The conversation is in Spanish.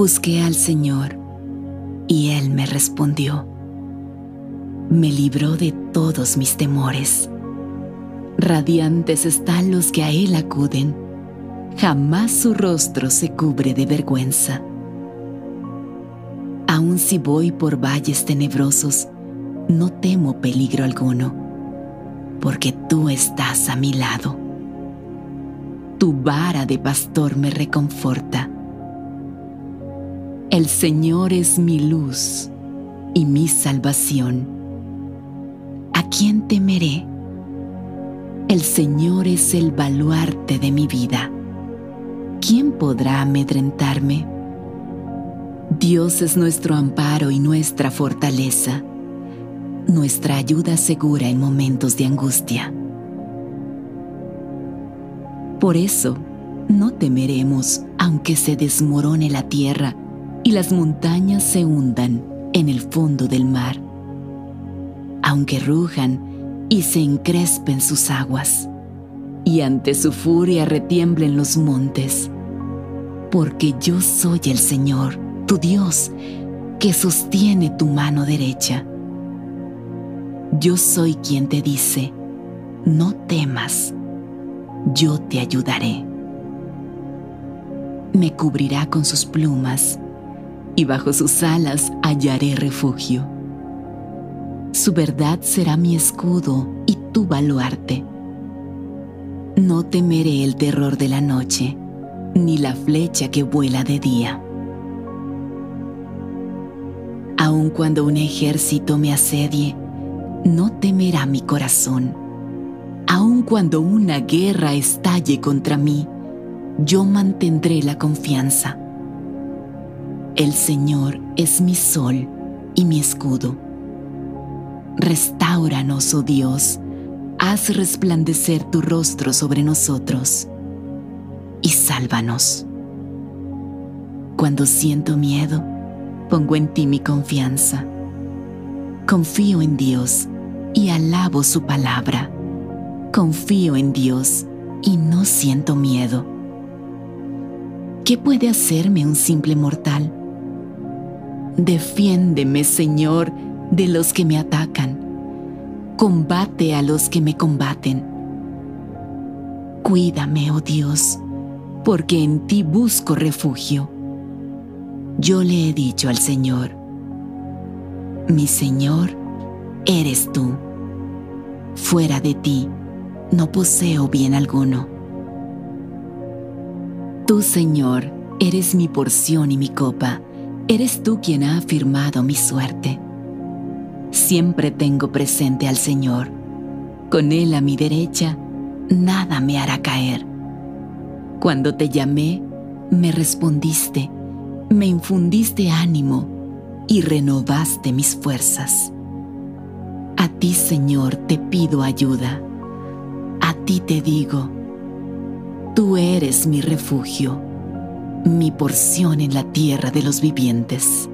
Busqué al Señor y Él me respondió. Me libró de todos mis temores. Radiantes están los que a Él acuden. Jamás su rostro se cubre de vergüenza. Aun si voy por valles tenebrosos, no temo peligro alguno, porque tú estás a mi lado. Tu vara de pastor me reconforta. El Señor es mi luz y mi salvación. ¿A quién temeré? El Señor es el baluarte de mi vida. ¿Quién podrá amedrentarme? Dios es nuestro amparo y nuestra fortaleza, nuestra ayuda segura en momentos de angustia. Por eso, no temeremos aunque se desmorone la tierra y las montañas se hundan en el fondo del mar, aunque rujan y se encrespen sus aguas, y ante su furia retiemblen los montes, porque yo soy el Señor, tu Dios, que sostiene tu mano derecha. Yo soy quien te dice, no temas, yo te ayudaré. Me cubrirá con sus plumas y bajo sus alas hallaré refugio. Su verdad será mi escudo y tu baluarte. No temeré el terror de la noche, ni la flecha que vuela de día. Aun cuando un ejército me asedie, no temerá mi corazón. Aun cuando una guerra estalle contra mí, yo mantendré la confianza el Señor es mi sol y mi escudo. Restáuranos, oh Dios, haz resplandecer tu rostro sobre nosotros y sálvanos. Cuando siento miedo, pongo en ti mi confianza. Confío en Dios y alabo su palabra. Confío en Dios y no siento miedo. ¿Qué puede hacerme un simple mortal? Defiéndeme, Señor, de los que me atacan. Combate a los que me combaten. Cuídame, oh Dios, porque en ti busco refugio. Yo le he dicho al Señor, mi Señor, eres tú. Fuera de ti, no poseo bien alguno. Tú, Señor, eres mi porción y mi copa Eres tú quien ha afirmado mi suerte. Siempre tengo presente al Señor. Con Él a mi derecha, nada me hará caer. Cuando te llamé, me respondiste, me infundiste ánimo y renovaste mis fuerzas. A ti, Señor, te pido ayuda. A ti te digo, tú eres mi refugio mi porción en la tierra de los vivientes.